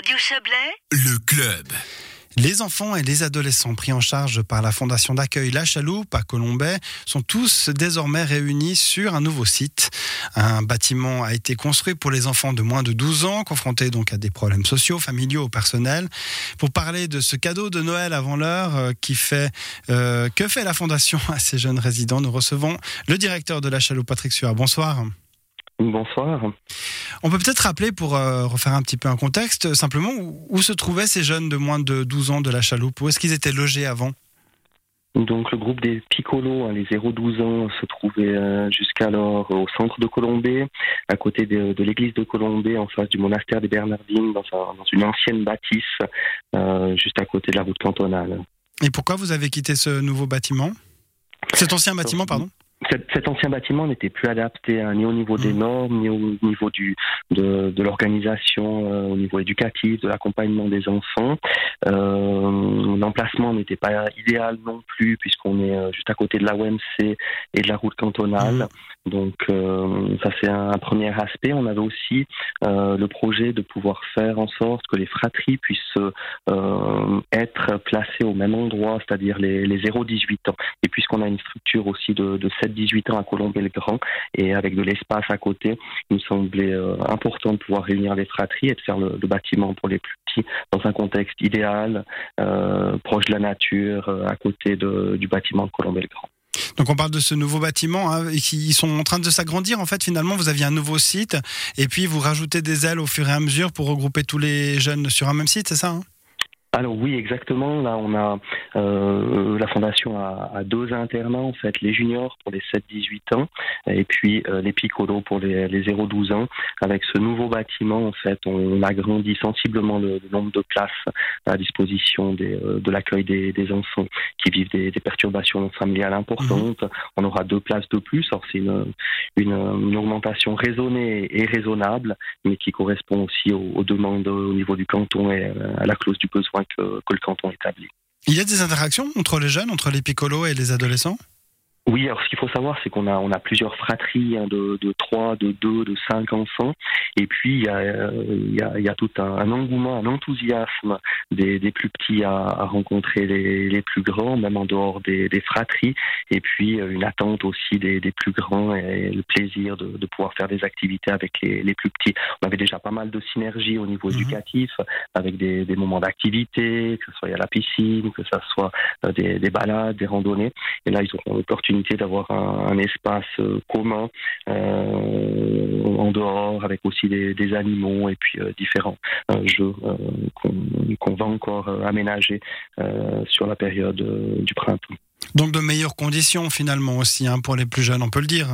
Radio Chablais, Le club. Les enfants et les adolescents pris en charge par la Fondation d'accueil La Chaloupe à Colombay sont tous désormais réunis sur un nouveau site. Un bâtiment a été construit pour les enfants de moins de 12 ans, confrontés donc à des problèmes sociaux, familiaux ou personnels. Pour parler de ce cadeau de Noël avant l'heure euh, qui fait euh, que fait la Fondation à ces jeunes résidents, nous recevons le directeur de La Chaloupe, Patrick Suard. Bonsoir. Bonsoir. On peut peut-être rappeler, pour euh, refaire un petit peu un contexte, simplement où, où se trouvaient ces jeunes de moins de 12 ans de la chaloupe? Où est-ce qu'ils étaient logés avant? Donc le groupe des Piccolos, hein, les 0-12 ans, se trouvait euh, jusqu'alors au centre de Colombay, à côté de, de l'église de Colombay, en face du monastère des Bernardines, dans, un- dans une ancienne bâtisse, euh, juste à côté de la route cantonale. Et pourquoi vous avez quitté ce nouveau bâtiment? Cet ancien bâtiment, pardon? Cet, cet ancien bâtiment n'était plus adapté hein, ni au niveau des Mhm. normes, ni au niveau du, de, de l'organisation, euh, au niveau éducatif, de l'accompagnement des enfants. Euh, L'emplacement n'était pas idéal non plus, puisqu'on est euh, juste à côté de la OMC et de la route cantonale. Donc euh, ça c'est un, premier aspect. On avait aussi le projet de pouvoir faire en sorte que les fratries puissent être placées au même endroit, c'est-à-dire les, les 0-18 ans. Et puisqu'on a une structure aussi de, de 7-18 ans à Colombey-le-Grand et avec de l'espace à côté, il me semblait euh, important de pouvoir réunir les fratries et de faire le, bâtiment pour les plus petits dans un contexte idéal, euh, proche de la nature, euh, à côté du bâtiment de Colombey-le-Grand. Donc on parle de ce nouveau bâtiment, hein, et qui ils sont en train de s'agrandir. En fait, finalement, vous aviez un nouveau site, et puis vous rajoutez des ailes au fur et à mesure pour regrouper tous les jeunes sur un même site, c'est ça hein? Alors oui, exactement. Là, on a euh, la fondation a, a deux internats en fait, les juniors pour les 7-18 ans et puis euh, les piccolos pour les, les 0-12 ans. Avec ce nouveau bâtiment, en fait, on agrandit sensiblement le, le nombre de places à disposition des, euh, de l'accueil des, des enfants qui vivent des, des perturbations familiales importantes. On aura deux places de plus. Alors c'est une, une, une augmentation raisonnée et raisonnable, mais qui correspond aussi aux, aux demandes au niveau du canton et à la clause du besoin que, le canton établit. Il y a des interactions entre les jeunes, entre les piccolos et les adolescents? Oui, alors ce qu'il faut savoir, c'est qu'on a, on a plusieurs fratries hein, de, de 3, de 2, de 5 enfants. Et puis, il y a, il y a, il y a tout un, un engouement, un enthousiasme des, des plus petits à, à rencontrer les, les plus grands, même en dehors des, des fratries. Et puis, euh, une attente aussi des, des plus grands et le plaisir de, de pouvoir faire des activités avec les, les plus petits. On avait déjà pas mal de synergie au niveau Mhm. éducatif, avec des, des moments d'activité, que ce soit à la piscine, que ce soit euh, des, des balades, des randonnées. Et là, ils auront l'opportunité d'avoir un, espace euh, commun euh, en dehors, avec aussi des, animaux et puis euh, différents jeux qu'on va encore aménager sur la période du printemps. Donc de meilleures conditions finalement aussi hein, pour les plus jeunes, on peut le dire.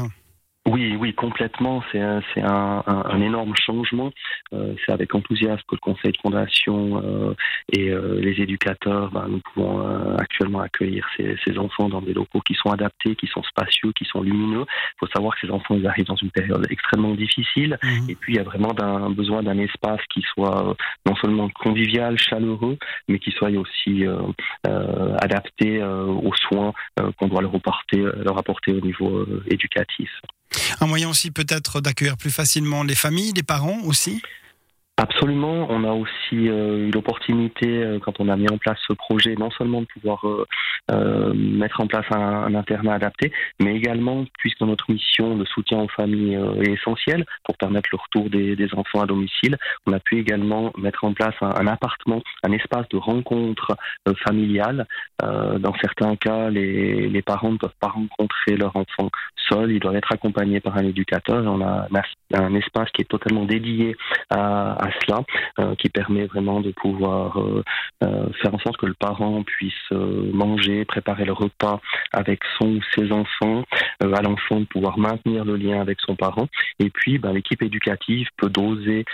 Oui, oui, complètement. C'est un, c'est un, un, un énorme changement. Euh, c'est avec enthousiasme que le conseil de fondation euh, et euh, les éducateurs, ben, nous pouvons euh, actuellement accueillir ces, ces enfants dans des locaux qui sont adaptés, qui sont spacieux, qui sont lumineux. Il faut savoir que ces enfants, ils arrivent dans une période extrêmement difficile. Mhm. Et puis, il y a vraiment d'un, besoin d'un espace qui soit euh, non seulement convivial, chaleureux, mais qui soit aussi euh, euh, adapté euh, aux soins euh, qu'on doit leur apporter, leur apporter au niveau euh, éducatif. Un moyen aussi peut-être d'accueillir plus facilement les familles, les parents aussi? Absolument. On a aussi euh, eu l'opportunité, euh, quand on a mis en place ce projet, non seulement de pouvoir euh, euh, mettre en place un, un internat adapté, mais également, puisque notre mission de soutien aux familles est essentielle pour permettre le retour des, des enfants à domicile, on a pu également mettre en place un, appartement, un espace de rencontre familiale. Dans certains cas, les, les parents ne peuvent pas rencontrer leur enfant seul, ils doivent être accompagnés par un éducateur. On a un, espace qui est totalement dédié à cela, euh, qui permet vraiment de pouvoir euh, euh, faire en sorte que le parent puisse manger, préparer le repas avec son ou ses enfants, à l'enfant de pouvoir maintenir le lien avec son parent. Et puis, ben, l'équipe éducative peut doser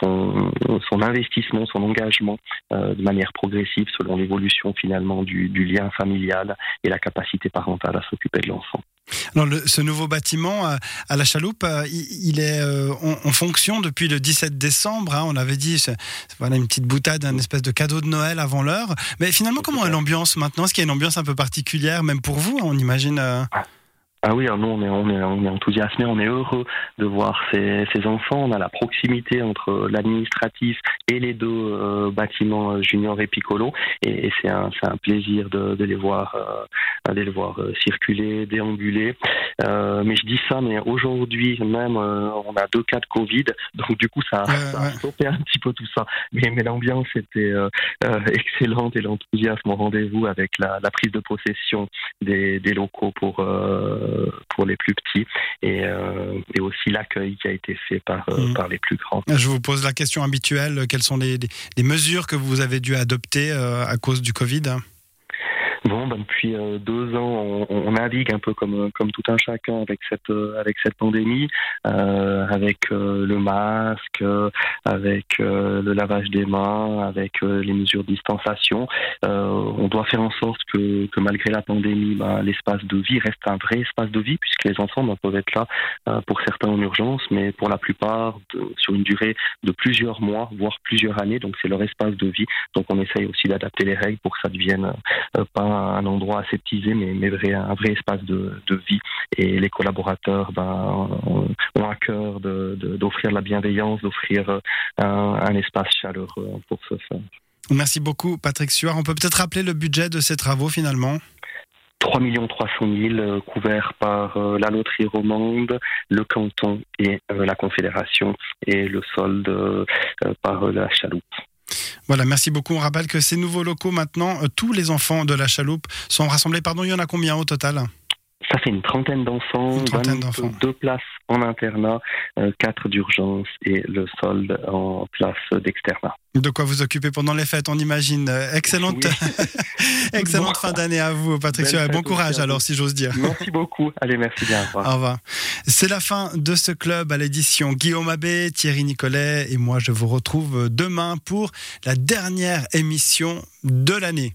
son, investissement, son engagement de manière progressive selon l'évolution finalement du lien familial et la capacité parentale à s'occuper de l'enfant. Ce nouveau bâtiment euh, à la Chaloupe, euh, il, est euh, en, fonction depuis le 17 décembre. hein, on avait dit, voilà une petite boutade, un espèce de cadeau de Noël avant l'heure. Mais finalement, comment est l'ambiance maintenant? Est-ce qu'il y a une ambiance un peu particulière, même pour vous On imagine. euh, Ah oui, nous on est, on on est enthousiasmé, on est heureux de voir ces, enfants. On a la proximité entre l'administratif et les deux bâtiments Junior et Piccolo, et, c'est un, plaisir de, les voir, de les voir euh, circuler, déambuler. Euh, mais je dis ça, mais aujourd'hui même, on a deux cas de Covid, donc du coup ça, ça a stoppé un petit peu tout ça. Mais, mais l'ambiance était excellente et l'enthousiasme au rendez-vous avec la, la, prise de possession des, des locaux pour pour les plus petits et, euh, et aussi l'accueil qui a été fait par, euh, mmh. par les plus grands. Je vous pose la question habituelle, quelles sont les, les mesures que vous avez dû adopter euh, à cause du Covid? Bon, ben depuis euh, deux ans, on, on, navigue un peu comme comme tout un chacun avec cette euh, avec cette pandémie, euh, avec euh, le masque, avec le lavage des mains, avec les mesures de distanciation. on doit faire en sorte que, que malgré la pandémie, ben, l'espace de vie reste un vrai espace de vie puisque les enfants ben, peuvent être là pour certains en urgence, mais pour la plupart sur une durée de plusieurs mois, voire plusieurs années. Donc c'est leur espace de vie. Donc on essaye aussi d'adapter les règles pour que ça devienne pas un endroit aseptisé, mais, mais vrai, un vrai espace de, de, vie. Et les collaborateurs ben, ont à cœur d'offrir de, de la bienveillance, d'offrir un, un, espace chaleureux pour ce faire. Merci beaucoup, Patrick Suard. On peut peut-être rappeler le budget de ces travaux finalement? 3 300 000 couverts par euh, la loterie romande, le canton et euh, la confédération et le solde euh, par la chaloupe. Voilà, merci beaucoup. On rappelle que ces nouveaux locaux, maintenant, euh, tous les enfants de la chaloupe sont rassemblés. Pardon, il y en a combien au total? Ça fait une trentaine d'enfants, deux places en internat, euh, quatre d'urgence et le solde en place d'externat. De quoi vous occuper pendant les fêtes, on imagine. Euh, excellente, oui. excellente fin d'année à vous, Patrick. Bon courage alors, si j'ose dire. Merci beaucoup. Allez, merci bien. Au revoir. Au revoir. C'est la fin de ce club à l'édition. Guillaume Abbé, Thierry Nicolet et moi, je vous retrouve demain pour la dernière émission de l'année.